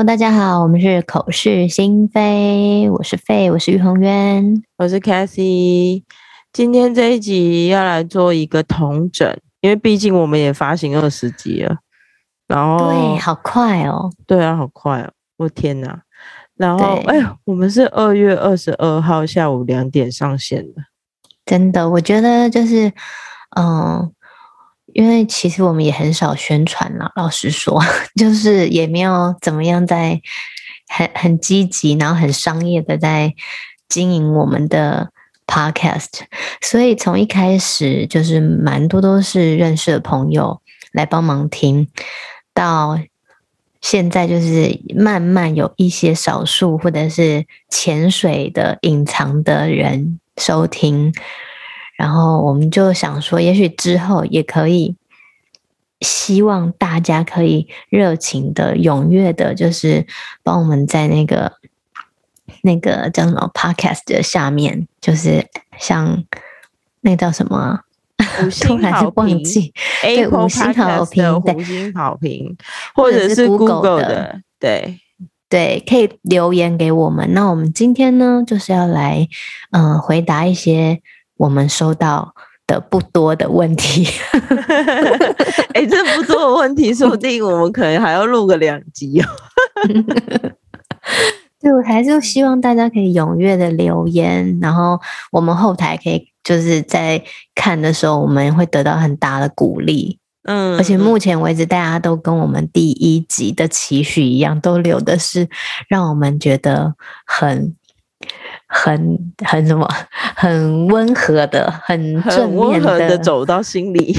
Hello，大家好，我们是口是心非，我是费，我是于宏渊，我是 Cathy。今天这一集要来做一个统整，因为毕竟我们也发行二十集了，然后对，好快哦，对啊，好快哦，我天哪！然后哎呀，我们是二月二十二号下午两点上线的，真的，我觉得就是，嗯。因为其实我们也很少宣传了，老实说，就是也没有怎么样在很很积极，然后很商业的在经营我们的 podcast，所以从一开始就是蛮多都是认识的朋友来帮忙听，到现在就是慢慢有一些少数或者是潜水的隐藏的人收听。然后我们就想说，也许之后也可以，希望大家可以热情的、踊跃的，就是帮我们在那个那个叫什么 Podcast 的下面，就是像那个叫什么，五星好评，对，五星好评，五星好评，或者是 Google 的，对对，可以留言给我们。那我们今天呢，就是要来嗯、呃、回答一些。我们收到的不多的问题，哎、欸，这不多的问题，说不定我们可能还要录个两集哦。对，我还是希望大家可以踊跃的留言，然后我们后台可以就是在看的时候，我们会得到很大的鼓励。嗯，而且目前为止，大家都跟我们第一集的期许一样，都留的是让我们觉得很。很很什么，很温和的，很正面的，的走到心里。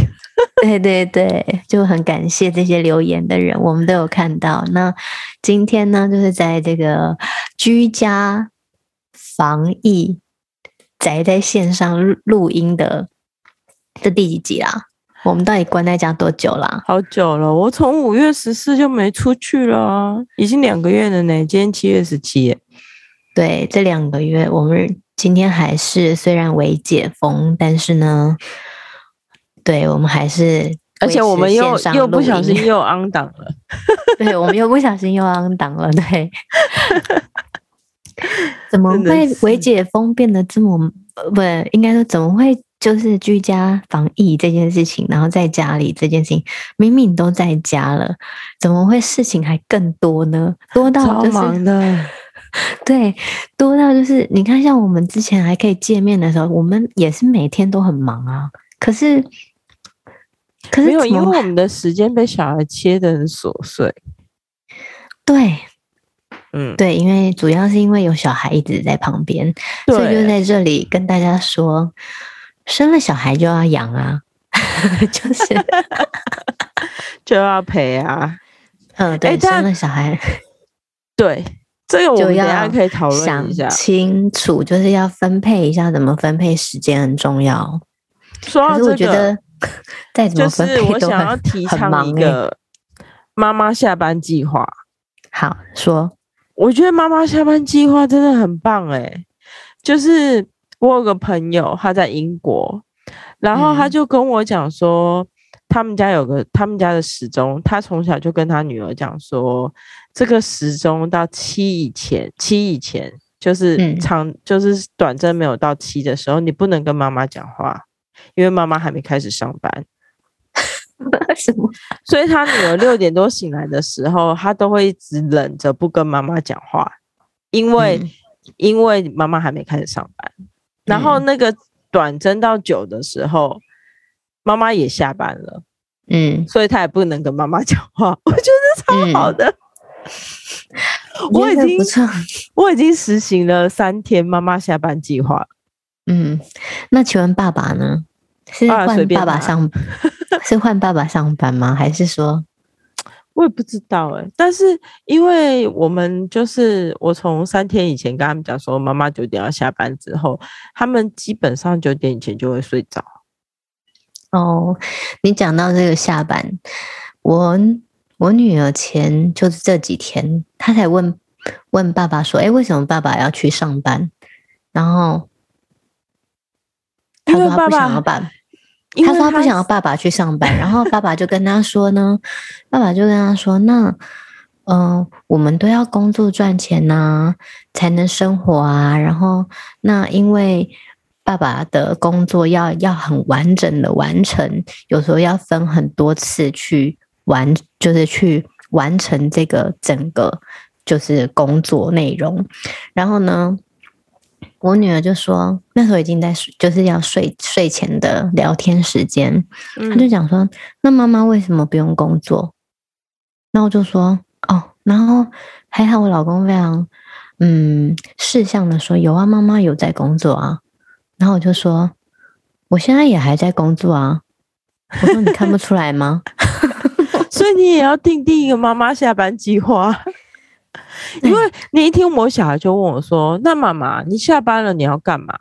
对对对，就很感谢这些留言的人，我们都有看到。那今天呢，就是在这个居家防疫宅在线上录音的这第几集啦？我们到底关在家多久啦？好久了，我从五月十四就没出去了，已经两个月了呢。今天七月十七。对，这两个月，我们今天还是虽然微解封，但是呢，对我们还是，而且我们又又不小心又 on 档了，对，我们又不小心又 on 档了，对，怎么会微解封变得这么不？应该说怎么会就是居家防疫这件事情，然后在家里这件事情，明明都在家了，怎么会事情还更多呢？多到就是。超忙的。对，多到就是你看，像我们之前还可以见面的时候，我们也是每天都很忙啊。可是，可是没有，因为我们的时间被小孩切的很琐碎。对，嗯，对，因为主要是因为有小孩一直在旁边，所以就在这里跟大家说，生了小孩就要养啊，就是 就要陪啊。嗯，对，生了小孩，对。这个我们等下可以讨论一下，想清楚就是要分配一下，怎么分配时间很重要。说到这个，我觉得 再怎么分配都很，就是我想要提倡一个妈妈下班计划。好说，我觉得妈妈下班计划真的很棒诶。就是我有个朋友，他在英国，然后他就跟我讲说。他们家有个他们家的时钟，他从小就跟他女儿讲说，这个时钟到七以前，七以前就是长，嗯、就是短针没有到七的时候，你不能跟妈妈讲话，因为妈妈还没开始上班。什么？所以他女儿六点多醒来的时候，他都会一直忍着不跟妈妈讲话，因为、嗯、因为妈妈还没开始上班。然后那个短针到九的时候。妈妈也下班了，嗯，所以他也不能跟妈妈讲话。我觉得超好的，嗯、我已经 我已经实行了三天妈妈下班计划。嗯，那请问爸爸呢？是换爸爸上，是换爸爸上班吗？还是说，我也不知道哎、欸。但是因为我们就是我从三天以前跟他们讲说妈妈九点要下班之后，他们基本上九点以前就会睡着。哦，你讲到这个下班，我我女儿前就是这几天，她才问问爸爸说：“哎，为什么爸爸要去上班？”然后他说他不想要爸，他说他不想要爸爸去上班。然后爸爸就跟他说呢，爸爸就跟他说：“那嗯、呃，我们都要工作赚钱呐、啊，才能生活啊。然后，那因为爸爸的工作要要很完整的完成，有时候要分很多次去完，就是去完成这个整个就是工作内容。然后呢，我女儿就说，那时候已经在就是要睡睡前的聊天时间，她就讲说，那妈妈为什么不用工作？那我就说。哦然后还好，我老公非常嗯识相的说，有啊，妈妈有在工作啊。然后我就说，我现在也还在工作啊。我说你看不出来吗？所以你也要定定一个妈妈下班计划。因为那一天我小孩就问我说：“那妈妈，你下班了你要干嘛？”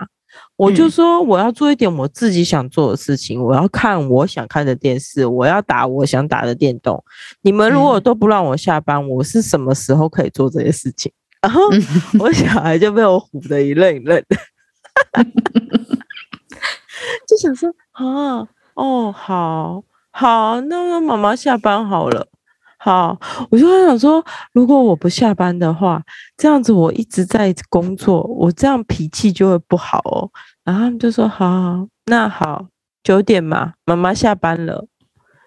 我就说我要做一点我自己想做的事情，我要看我想看的电视，我要打我想打的电动。你们如果都不让我下班，我是什么时候可以做这些事情？然后我小孩就被我唬得一愣一愣的，就想说啊，哦，好好，那妈妈下班好了。好，我就在想说，如果我不下班的话，这样子我一直在工作，我这样脾气就会不好哦。然后他们就说：“好好，那好，九点嘛，妈妈下班了。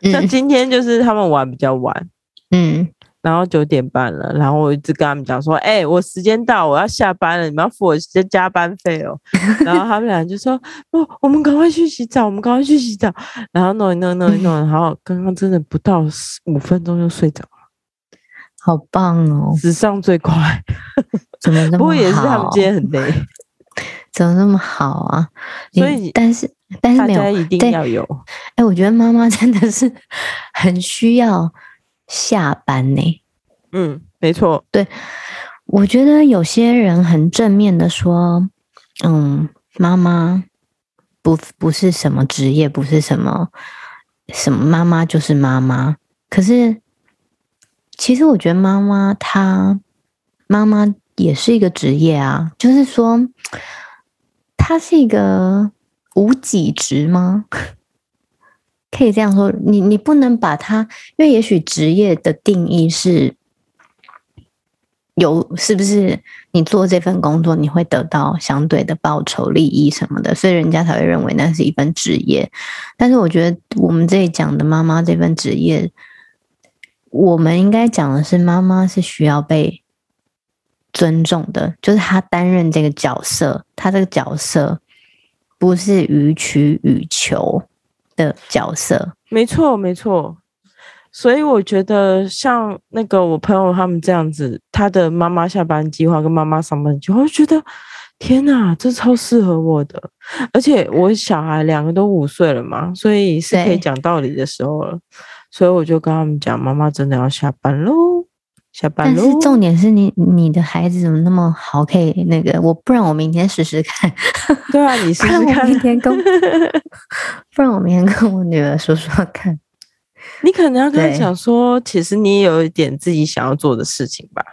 嗯”像今天就是他们玩比较晚，嗯。然后九点半了，然后我一直跟他们讲说：“哎、欸，我时间到，我要下班了，你们要付我加加班费哦。”然后他们俩就说：“哦，我们赶快去洗澡，我们赶快去洗澡。”然后弄一弄弄一弄，然后刚刚真的不到五分钟就睡着了，好棒哦！史上最快，怎么那么好？不过也是他们今天很累，怎么那么好啊？所以，但是但是没有，大家一定要有。哎，我觉得妈妈真的是很需要。下班呢？嗯，没错。对，我觉得有些人很正面的说，嗯，妈妈不不是什么职业，不是什么什么妈妈就是妈妈。可是，其实我觉得妈妈她妈妈也是一个职业啊，就是说，她是一个无给职吗？可以这样说，你你不能把它，因为也许职业的定义是有，是不是你做这份工作你会得到相对的报酬、利益什么的，所以人家才会认为那是一份职业。但是我觉得我们这里讲的妈妈这份职业，我们应该讲的是妈妈是需要被尊重的，就是她担任这个角色，她这个角色不是予取予求。的角色，没错没错，所以我觉得像那个我朋友他们这样子，他的妈妈下班计划跟妈妈上班计划，我就觉得天哪，这超适合我的，而且我小孩两个都五岁了嘛，所以是可以讲道理的时候了，所以我就跟他们讲，妈妈真的要下班喽。下班，但是重点是你你的孩子怎么那么好？可以那个我，不然我明天试试看。对啊，你试试看。明天跟，不然我明天跟我女儿说说看。你可能要跟她讲说，其实你也有一点自己想要做的事情吧。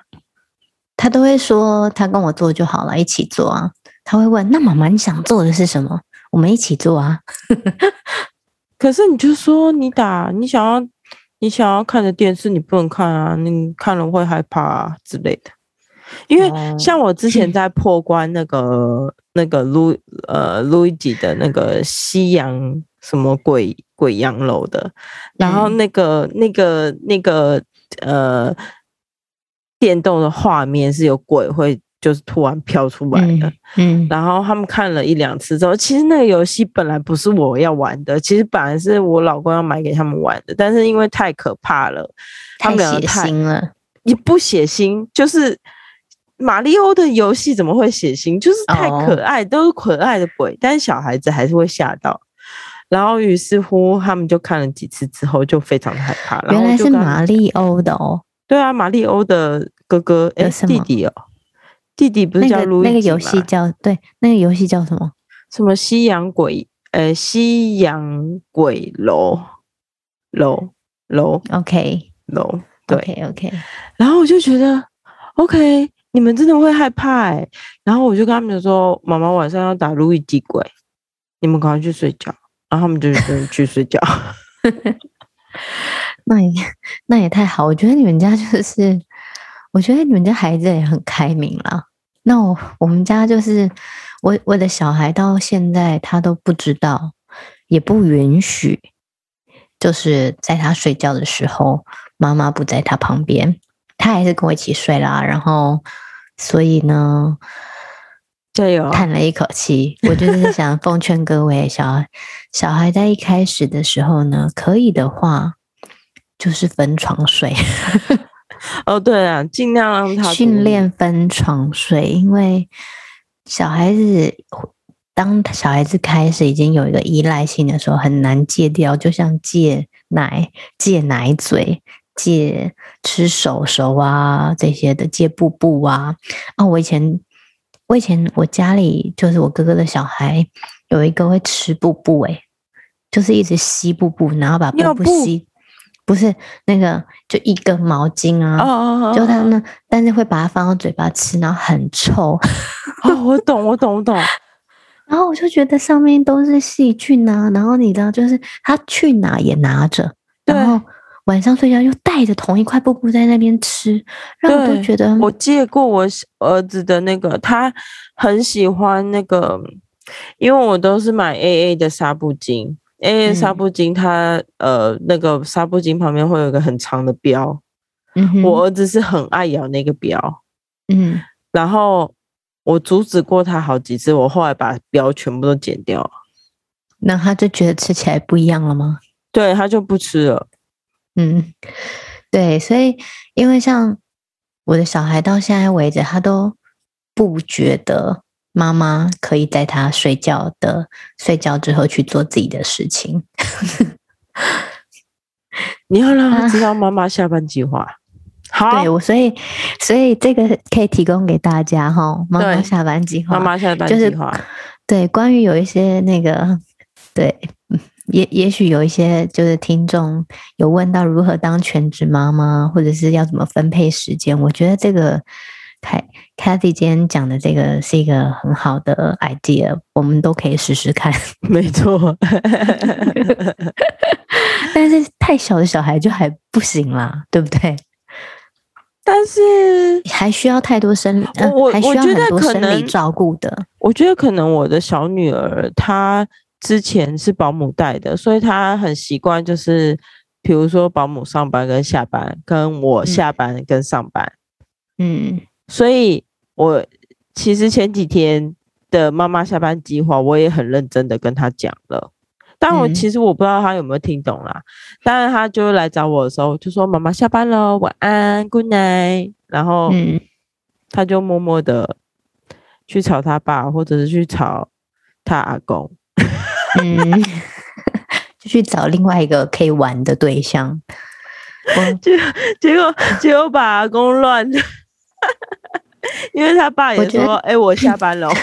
她都会说，她跟我做就好了，一起做啊。她会问，那妈妈你想做的是什么？我们一起做啊。可是你就说你打你想要。你想要看的电视，你不能看啊！你看了会害怕啊之类的。因为像我之前在破关那个那个路呃路易吉的那个西洋什么鬼鬼洋楼的，然后那个那个那个呃电动的画面是有鬼会。就是突然飘出来的，嗯，嗯，然后他们看了一两次之后，其实那个游戏本来不是我要玩的，其实本来是我老公要买给他们玩的，但是因为太可怕了，太血腥了，也不血腥，就是马里欧的游戏怎么会血腥？就是太可爱，哦、都是可爱的鬼，但是小孩子还是会吓到。然后于是乎，他们就看了几次之后，就非常害怕。原来是马里欧的哦，对啊，马里欧的哥哥哎弟弟哦。弟弟不是叫路易吉吗？那个游戏叫对，那个游戏叫什么？什么西洋鬼？呃，西洋鬼楼楼楼，OK 楼，对，OK OK。然后我就觉得，OK，你们真的会害怕哎。然后我就跟他们说，妈妈晚上要打路易吉鬼，你们赶快去睡觉。然后他们就去睡觉。那也那也太好，我觉得你们家就是。我觉得你们家孩子也很开明啦。那我我们家就是我我的小孩到现在他都不知道，也不允许，就是在他睡觉的时候，妈妈不在他旁边，他还是跟我一起睡啦。然后，所以呢，对哦，叹了一口气。我就 是想奉劝各位小小孩，在一开始的时候呢，可以的话，就是分床睡。哦，对啊，尽量让他训练分床睡，因为小孩子当小孩子开始已经有一个依赖性的时候，很难戒掉，就像戒奶、戒奶嘴、戒吃手手啊这些的，戒布布啊。啊，我以前，我以前我家里就是我哥哥的小孩有一个会吃布布，诶，就是一直吸布布，然后把布布吸。不是那个，就一根毛巾啊，oh, oh, oh, oh. 就他呢，但是会把它放到嘴巴吃，然后很臭。哦，我懂，我懂，我懂。然后我就觉得上面都是细菌啊，然后你知道，就是他去哪也拿着，然后晚上睡觉又带着同一块布布在那边吃，让我都觉得。我借过我儿子的那个，他很喜欢那个，因为我都是买 AA 的纱布巾。因为纱布巾它，嗯、呃，那个纱布巾旁边会有一个很长的标，嗯，我儿子是很爱咬那个标，嗯，然后我阻止过他好几次，我后来把标全部都剪掉了，那他就觉得吃起来不一样了吗？对，他就不吃了，嗯，对，所以因为像我的小孩到现在为止，他都不觉得。妈妈可以在他睡觉的睡觉之后去做自己的事情。你要让他知道妈妈下班计划。啊、好，对我，所以所以这个可以提供给大家哈。妈妈下班计划，妈妈下班计划。对，关于有一些那个，对，也也许有一些就是听众有问到如何当全职妈妈，或者是要怎么分配时间，我觉得这个。凯 Cathy 今天讲的这个是一个很好的 idea，我们都可以试试看。没错，但是太小的小孩就还不行啦，对不对？但是还需要太多生理，我还需要很多生理照顾的。我觉得可能我的小女儿她之前是保姆带的，所以她很习惯，就是比如说保姆上班跟下班，跟我下班跟上班，嗯。嗯所以，我其实前几天的妈妈下班计划，我也很认真的跟她讲了。但我其实我不知道他有没有听懂啦。当然，他就来找我的时候，就说：“妈妈下班了，晚安，Good night。”然后，他就默默的去吵他爸，或者是去吵他阿公，嗯，就去找另外一个可以玩的对象。结 结果结果把阿公乱了。因为他爸也说：“哎、欸，我下班了。”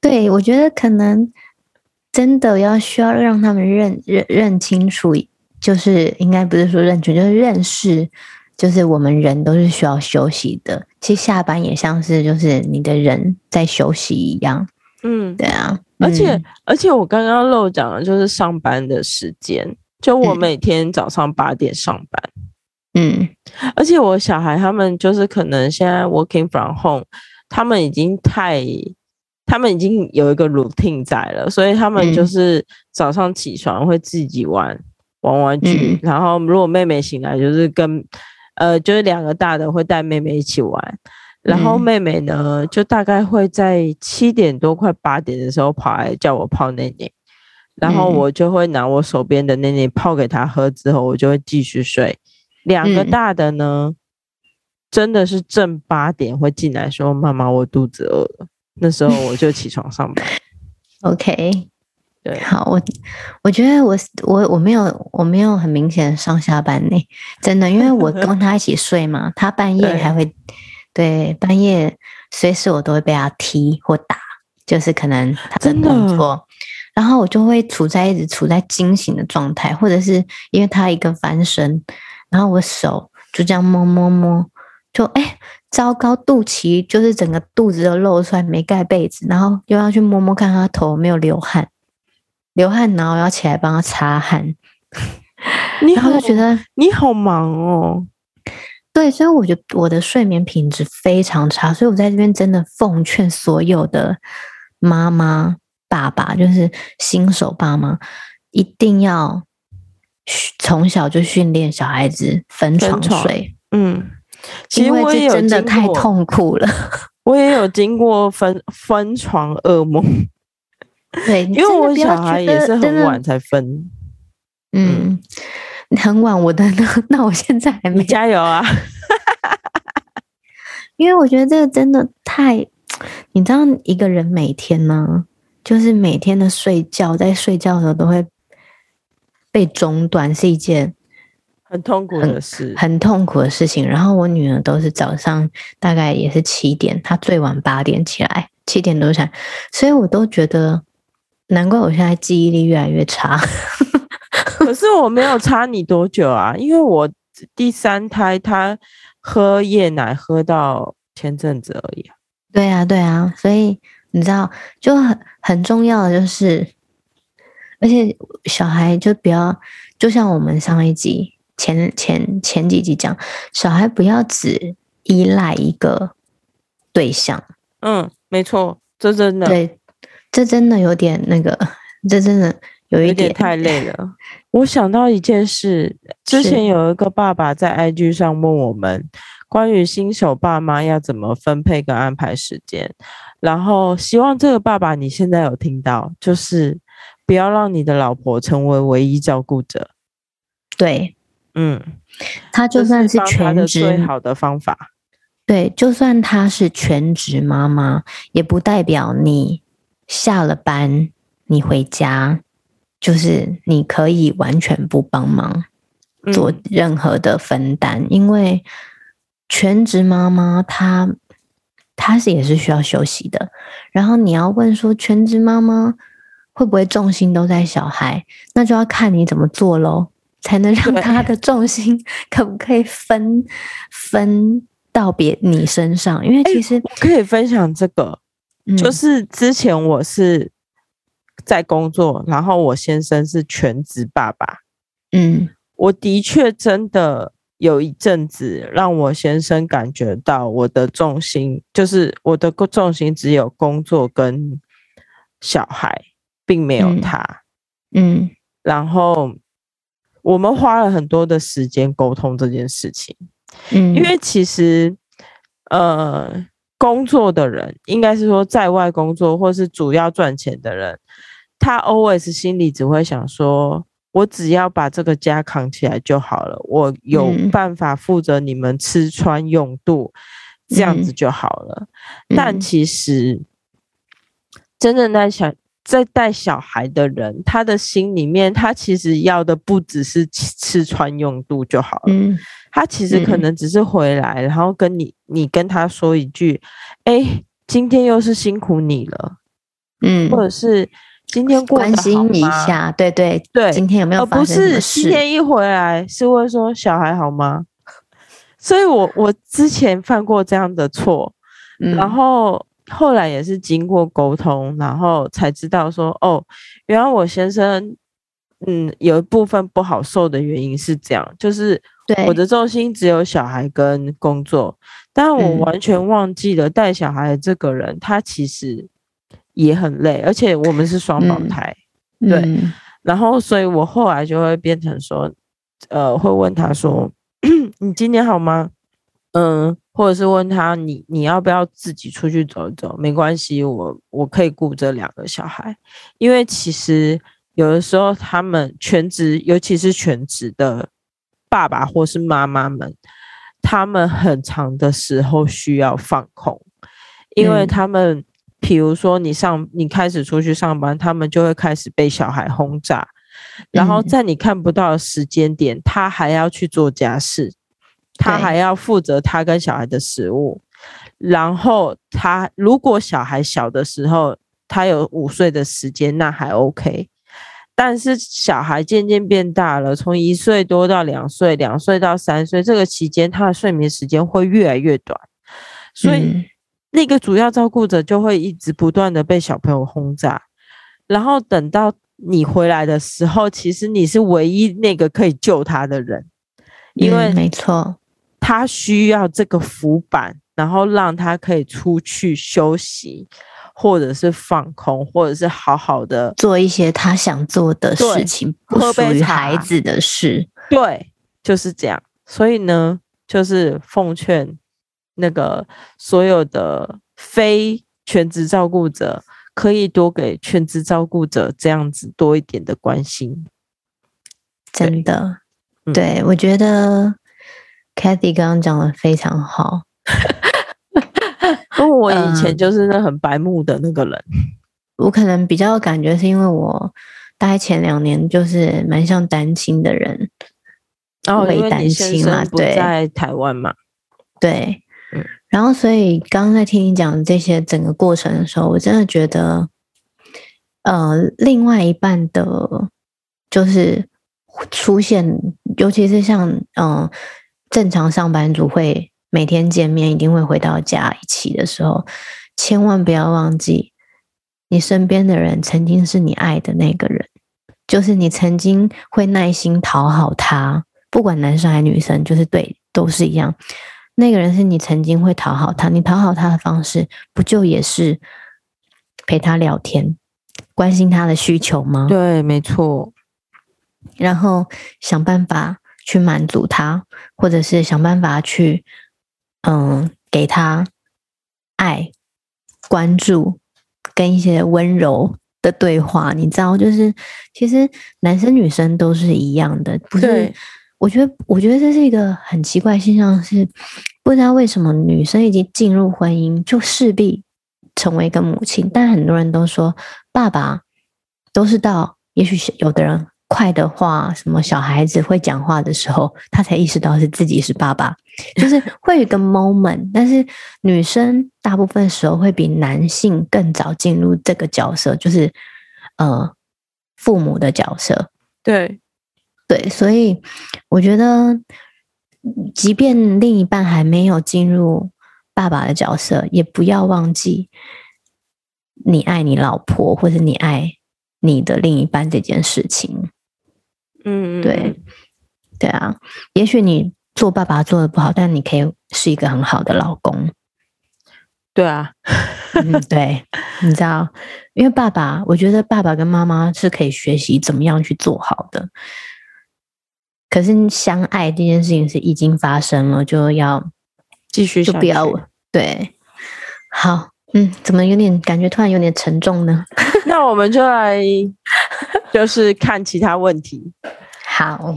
对，我觉得可能真的要需要让他们认认认清楚，就是应该不是说认清，就是认识，就是我们人都是需要休息的。其实下班也像是就是你的人在休息一样。嗯，对啊。而且、嗯、而且我刚刚漏讲了，就是上班的时间，就我每天早上八点上班。嗯，而且我小孩他们就是可能现在 working from home，他们已经太，他们已经有一个 routine 在了，所以他们就是早上起床会自己玩玩玩具，然后如果妹妹醒来，就是跟呃就是两个大的会带妹妹一起玩，然后妹妹呢就大概会在七点多快八点的时候跑来叫我泡奶奶，然后我就会拿我手边的奶奶泡给她喝，之后我就会继续睡。两个大的呢，嗯、真的是正八点会进来说：“妈妈，我肚子饿了。”那时候我就起床上班。OK，对，好，我我觉得我我我没有我没有很明显的上下班呢，真的，因为我跟他一起睡嘛，他半夜还会对，对半夜随时我都会被他踢或打，就是可能他的动作，然后我就会处在一直处在惊醒的状态，或者是因为他一个翻身。然后我手就这样摸摸摸，就哎，糟糕，肚脐就是整个肚子都露出来，没盖被子，然后又要去摸摸看他头没有流汗，流汗，然后要起来帮他擦汗。你然后就觉得你好忙哦。对，所以我觉得我的睡眠品质非常差，所以我在这边真的奉劝所有的妈妈、爸爸，就是新手爸妈，一定要从小就训练小孩子分床睡。嗯，因为这真的太痛苦了。我也有经过分分床噩梦。对，因为我小孩也是很晚才分。嗯。很晚，我的那 那我现在还没加油啊！因为我觉得这个真的太，你知道，一个人每天呢，就是每天的睡觉，在睡觉的时候都会被中断，是一件很痛苦的事，很痛苦的事情。然后我女儿都是早上大概也是七点，她最晚八点起来，七点多起来，所以我都觉得难怪我现在记忆力越来越差。可是我没有差你多久啊，因为我第三胎她喝夜奶喝到前阵子而已啊。对啊，对啊，所以你知道就很很重要的就是，而且小孩就不要，就像我们上一集前前前几集讲，小孩不要只依赖一个对象。嗯，没错，这真的，对，这真的有点那个，这真的。有一点太累了。我想到一件事，之前有一个爸爸在 IG 上问我们关于新手爸妈要怎么分配跟安排时间，然后希望这个爸爸你现在有听到，就是不要让你的老婆成为唯一照顾者。对，嗯，他就算是全职，最好的方法。对，就算她是全职妈妈，也不代表你下了班你回家。就是你可以完全不帮忙做任何的分担，嗯、因为全职妈妈她她是也是需要休息的。然后你要问说全职妈妈会不会重心都在小孩，那就要看你怎么做喽，才能让他的重心 可不可以分分到别你身上。因为其实、欸、我可以分享这个，嗯、就是之前我是。在工作，然后我先生是全职爸爸。嗯，我的确真的有一阵子让我先生感觉到我的重心，就是我的重心只有工作跟小孩，并没有他。嗯，嗯，然后我们花了很多的时间沟通这件事情。嗯，因为其实，呃，工作的人应该是说在外工作或是主要赚钱的人。他 always 心里只会想说：“我只要把这个家扛起来就好了，我有办法负责你们吃穿用度，嗯、这样子就好了。嗯”但其实，真正在想在带小孩的人，他的心里面，他其实要的不只是吃穿用度就好了。嗯、他其实可能只是回来，然后跟你，你跟他说一句：“哎、欸，今天又是辛苦你了。”嗯，或者是。今天？关心一下，对对对，今天有没有？不是今天一回来是问说小孩好吗？所以我我之前犯过这样的错，嗯、然后后来也是经过沟通，然后才知道说哦，原来我先生嗯有一部分不好受的原因是这样，就是我的重心只有小孩跟工作，但我完全忘记了带小孩的这个人，嗯、他其实。也很累，而且我们是双胞胎，嗯、对。嗯、然后，所以我后来就会变成说，呃，会问他说：“ 你今年好吗？”嗯，或者是问他：“你你要不要自己出去走一走？没关系，我我可以顾这两个小孩。因为其实有的时候，他们全职，尤其是全职的爸爸或是妈妈们，他们很长的时候需要放空，因为他们。比如说，你上你开始出去上班，他们就会开始被小孩轰炸，然后在你看不到的时间点，他还要去做家事，他还要负责他跟小孩的食物，然后他如果小孩小的时候，他有午睡的时间，那还 OK，但是小孩渐渐变大了，从一岁多到两岁，两岁到三岁，这个期间他的睡眠时间会越来越短，所以。那个主要照顾者就会一直不断的被小朋友轰炸，然后等到你回来的时候，其实你是唯一那个可以救他的人，因为没错，他需要这个浮板，然后让他可以出去休息，或者是放空，或者是好好的做一些他想做的事情，不属于孩子的事。对，就是这样。所以呢，就是奉劝那个所有的非全职照顾者。可以多给全职照顾者这样子多一点的关心，真的，对，嗯、我觉得 Cathy 刚刚讲的非常好。因为我以前就是那很白目的那个人，嗯、我可能比较感觉是因为我大概前两年就是蛮像单亲的人，然后因为单亲嘛，对，在台湾嘛，对。然后，所以刚刚在听你讲这些整个过程的时候，我真的觉得，呃，另外一半的，就是出现，尤其是像嗯、呃，正常上班族会每天见面，一定会回到家一起的时候，千万不要忘记，你身边的人曾经是你爱的那个人，就是你曾经会耐心讨好他，不管男生还是女生，就是对，都是一样。那个人是你曾经会讨好他，你讨好他的方式，不就也是陪他聊天，关心他的需求吗？对，没错。然后想办法去满足他，或者是想办法去，嗯，给他爱、关注跟一些温柔的对话。你知道，就是其实男生女生都是一样的，不是？我觉得，我觉得这是一个很奇怪现象，是不知道为什么女生已经进入婚姻就势必成为一个母亲，但很多人都说爸爸都是到，也许有的人快的话，什么小孩子会讲话的时候，他才意识到是自己是爸爸，就是会有一个 moment，但是女生大部分时候会比男性更早进入这个角色，就是呃父母的角色，对。对，所以我觉得，即便另一半还没有进入爸爸的角色，也不要忘记你爱你老婆，或者你爱你的另一半这件事情。嗯，对，对啊，也许你做爸爸做的不好，但你可以是一个很好的老公。对啊，嗯，对，你知道，因为爸爸，我觉得爸爸跟妈妈是可以学习怎么样去做好的。可是相爱这件事情是已经发生了，就要继续，就不要对。好，嗯，怎么有点感觉突然有点沉重呢？那我们就来就是看其他问题。好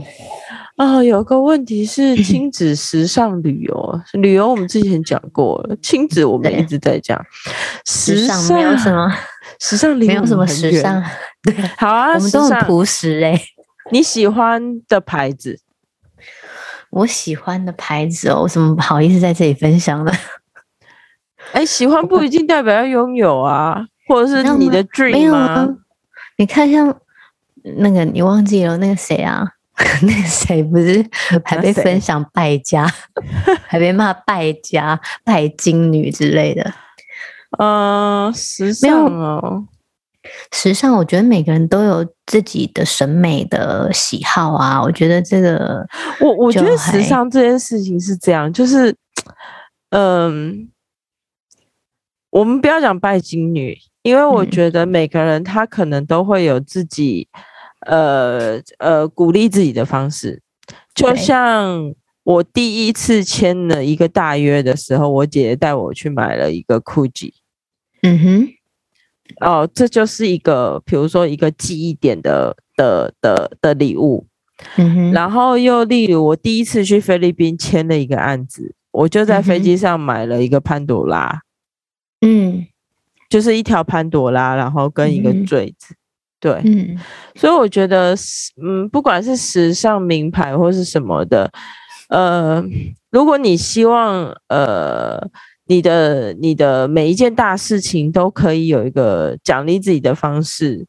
啊、哦，有个问题是 亲子时尚旅游，旅游我们之前讲过了，亲子我们一直在讲时尚，没有什么 时尚，没有什么时尚。对，好啊，我们都很朴实哎、欸。你喜欢的牌子？我喜欢的牌子哦，我怎么不好意思在这里分享呢？哎、欸，喜欢不一定代表要拥有啊，或者是你的 dream 吗？你看，像那个你忘记了那个谁啊？那个谁不是还被分享败家，还被骂败家、拜金女之类的？嗯、呃，时尚哦。时尚，我觉得每个人都有自己的审美的喜好啊。我觉得这个，我我觉得时尚这件事情是这样，就是，嗯，我们不要讲拜金女，因为我觉得每个人他可能都会有自己，呃呃，鼓励自己的方式。就像我第一次签了一个大约的时候，我姐姐带我去买了一个 Gucci。嗯哼。哦，这就是一个，比如说一个记忆点的的的的礼物，嗯哼。然后又例如，我第一次去菲律宾签了一个案子，我就在飞机上买了一个潘朵拉，嗯，就是一条潘朵拉，然后跟一个坠子，嗯、对，嗯。所以我觉得，嗯，不管是时尚名牌或是什么的，呃，如果你希望，呃。你的你的每一件大事情都可以有一个奖励自己的方式，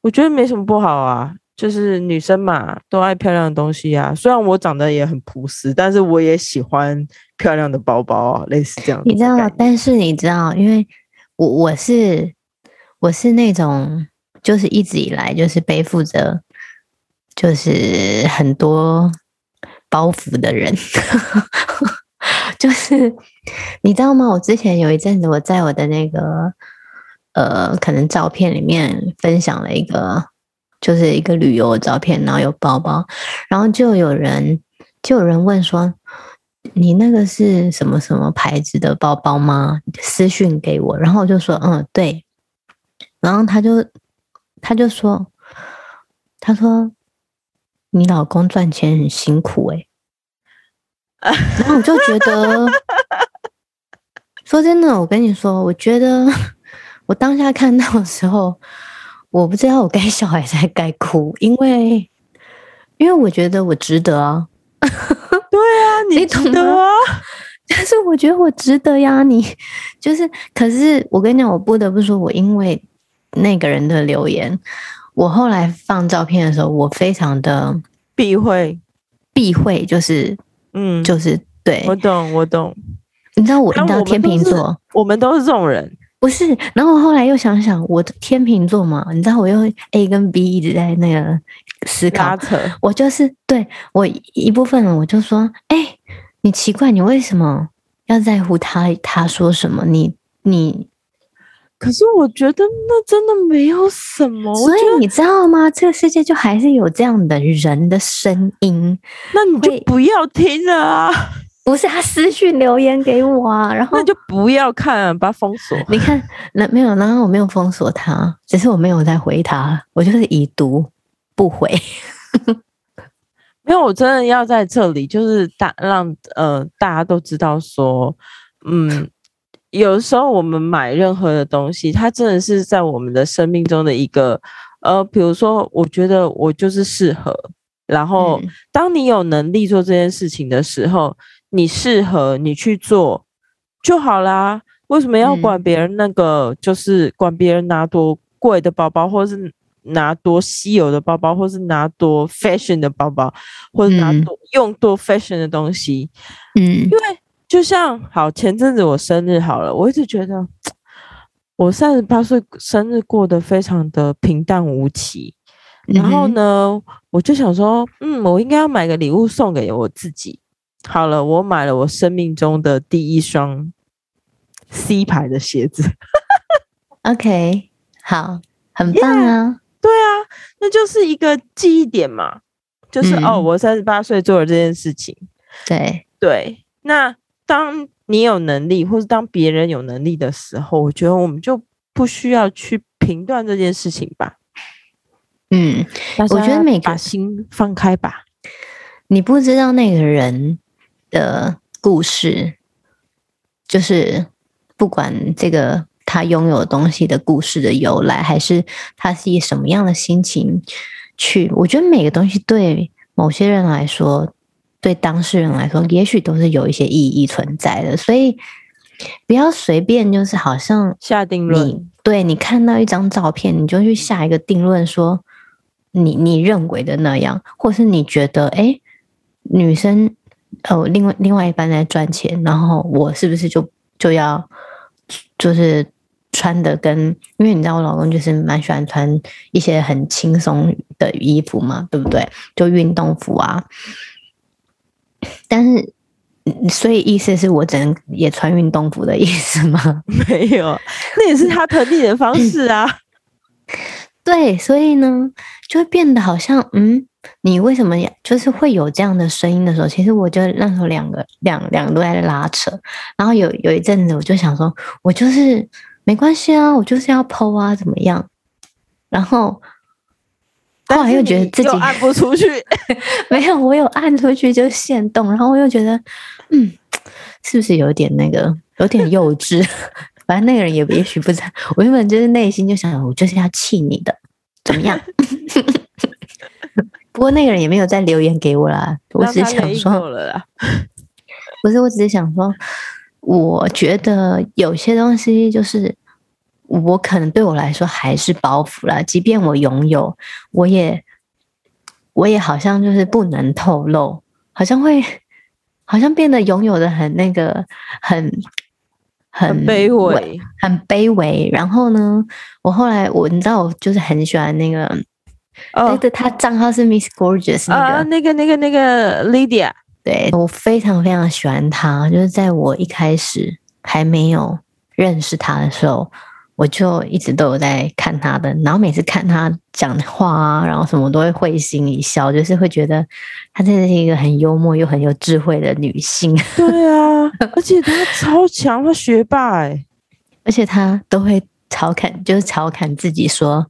我觉得没什么不好啊。就是女生嘛，都爱漂亮的东西啊。虽然我长得也很朴实，但是我也喜欢漂亮的包包啊，类似这样。你知道吗？但是你知道，因为我我是我是那种就是一直以来就是背负着就是很多包袱的人，就是你知道吗？我之前有一阵子我在我的那个呃，可能照片里面分享了一个，就是一个旅游的照片，然后有包包，然后就有人就有人问说。你那个是什么什么牌子的包包吗？私讯给我，然后我就说，嗯，对。然后他就他就说，他说你老公赚钱很辛苦诶、欸。然后我就觉得，说真的，我跟你说，我觉得我当下看到的时候，我不知道我该笑还是该哭，因为因为我觉得我值得啊。对啊，你懂得啊！但是我觉得我值得呀。你就是，可是我跟你讲，我不得不说，我因为那个人的留言，我后来放照片的时候，我非常的避讳，避讳，就是，嗯，就是对，我懂，我懂。你知道我，遇到天秤座，我们都是这种人，不是？然后我后来又想想，我的天秤座嘛，你知道，我又 A 跟 B 一直在那个。思考，我就是对我一部分人，我就说，哎、欸，你奇怪，你为什么要在乎他？他说什么？你你，可是我觉得那真的没有什么。所以你知道吗？这个世界就还是有这样的人的声音。那你就不要听了啊！不是他私讯留言给我啊，然后那就不要看啊，把他封锁。你看，那没有，然后我没有封锁他，只是我没有再回他，我就是已读。不回，没有，我真的要在这里，就是大让呃大家都知道说，嗯，有时候我们买任何的东西，它真的是在我们的生命中的一个呃，比如说，我觉得我就是适合，然后当你有能力做这件事情的时候，你适合你去做就好啦。为什么要管别人那个？就是管别人拿多贵的包包，或者是。拿多稀有的包包，或是拿多 fashion 的包包，或者拿多用多 fashion 的东西，嗯，因为就像好前阵子我生日好了，我一直觉得我三十八岁生日过得非常的平淡无奇，然后呢，我就想说，嗯，我应该要买个礼物送给我自己。好了，我买了我生命中的第一双 C 牌的鞋子。OK，好，很棒啊。Yeah. 对啊，那就是一个记忆点嘛，就是、嗯、哦，我三十八岁做了这件事情。对对，那当你有能力，或是当别人有能力的时候，我觉得我们就不需要去评断这件事情吧。嗯，我觉得每个把心放开吧。你不知道那个人的故事，就是不管这个。他拥有东西的故事的由来，还是他是以什么样的心情去？我觉得每个东西对某些人来说，对当事人来说，也许都是有一些意义存在的。所以不要随便就是好像下定论。对，你看到一张照片，你就去下一个定论，说你你认为的那样，或是你觉得哎，女生哦，另外另外一半在赚钱，然后我是不是就就要就是。穿的跟，因为你知道我老公就是蛮喜欢穿一些很轻松的衣服嘛，对不对？就运动服啊。但是，所以意思是我只能也穿运动服的意思吗？没有，那也是他疼你的方式啊。对，所以呢，就会变得好像，嗯，你为什么呀？就是会有这样的声音的时候，其实我就那时候两个两两个都在拉扯。然后有有一阵子，我就想说，我就是。没关系啊，我就是要 po 啊，怎么样？然后后来又觉得自己按不出去，没有，我有按出去就限动，然后我又觉得，嗯，是不是有点那个，有点幼稚？反正那个人也也许不知道，我原本就是内心就想，我就是要气你的，怎么样？不过那个人也没有再留言给我啦，我只是想说，不是，我只是想说。我觉得有些东西就是我可能对我来说还是包袱啦，即便我拥有，我也我也好像就是不能透露，好像会 好像变得拥有的很那个很很卑微，很卑微。然后呢，我后来我你知道，我就是很喜欢那个，哦，对的，他账号是 Miss Gorgeous 那个、啊、那个那个那个 Lydia，对，我非常非常喜欢他，就是在我一开始还没有认识他的时候。我就一直都有在看他的，然后每次看他讲的话啊，然后什么都会会心一笑，就是会觉得她真的是一个很幽默又很有智慧的女性。对啊，而且她超强，她学霸哎，而且她都会调侃，就是调侃自己说。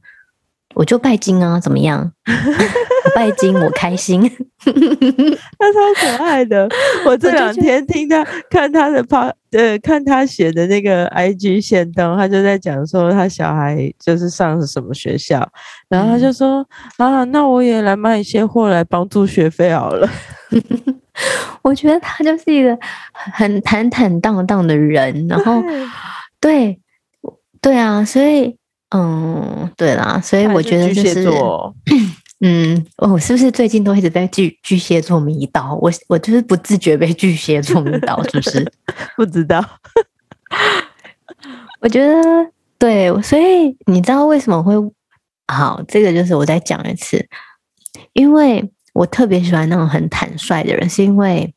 我就拜金啊，怎么样？拜金，我开心。他超可爱的。我这两天听他看他的发，呃，看他写的那个 IG 线动，他就在讲说他小孩就是上什么学校，然后他就说、嗯、啊，那我也来卖一些货来帮助学费好了。我觉得他就是一个很坦坦荡荡的人，然后对对啊，所以。嗯，对啦，所以我觉得就是，是 嗯，我是不是最近都一直在巨巨蟹座迷倒？我我就是不自觉被巨蟹座迷倒，是不是？不知道。我觉得对，所以你知道为什么会好？这个就是我再讲一次，因为我特别喜欢那种很坦率的人，是因为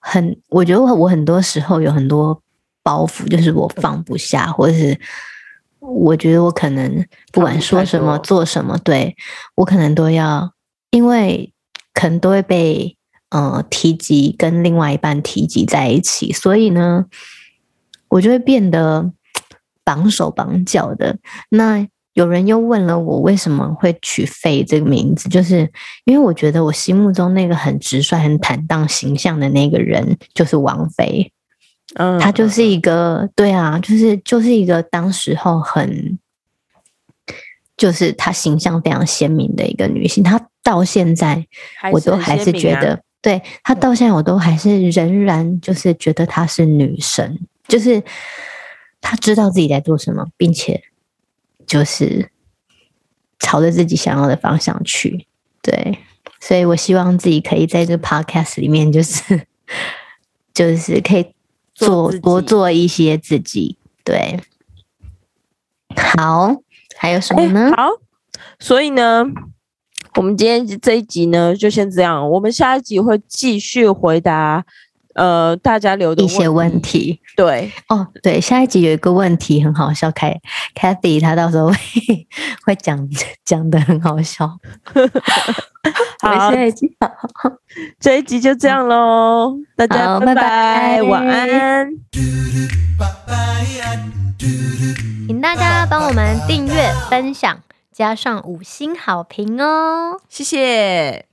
很，我觉得我很多时候有很多包袱，就是我放不下，或者是。我觉得我可能不管说什么做什么，对，我可能都要，因为可能都会被呃提及，跟另外一半提及在一起，所以呢，我就会变得绑手绑脚的。那有人又问了我为什么会取 Faye 这个名字，就是因为我觉得我心目中那个很直率、很坦荡形象的那个人就是王菲。嗯，她就是一个，对啊，就是就是一个当时候很，就是她形象非常鲜明的一个女性。她到现在，我都还是觉得，对她到现在，我都还是仍然就是觉得她是女神，就是她知道自己在做什么，并且就是朝着自己想要的方向去。对，所以我希望自己可以在这个 podcast 里面，就是 就是可以。做多做一些自己，对，好，还有什么呢？欸、好，所以呢，我们今天这一集呢，就先这样。我们下一集会继续回答呃大家留的一些问题。对，哦，对，下一集有一个问题很好笑，凯 Cathy 他到时候会会讲讲的很好笑。好，下一集这一集就这样喽，大家拜拜，拜拜，晚安。请大家帮我们订阅、分享，加上五星好评哦，谢谢。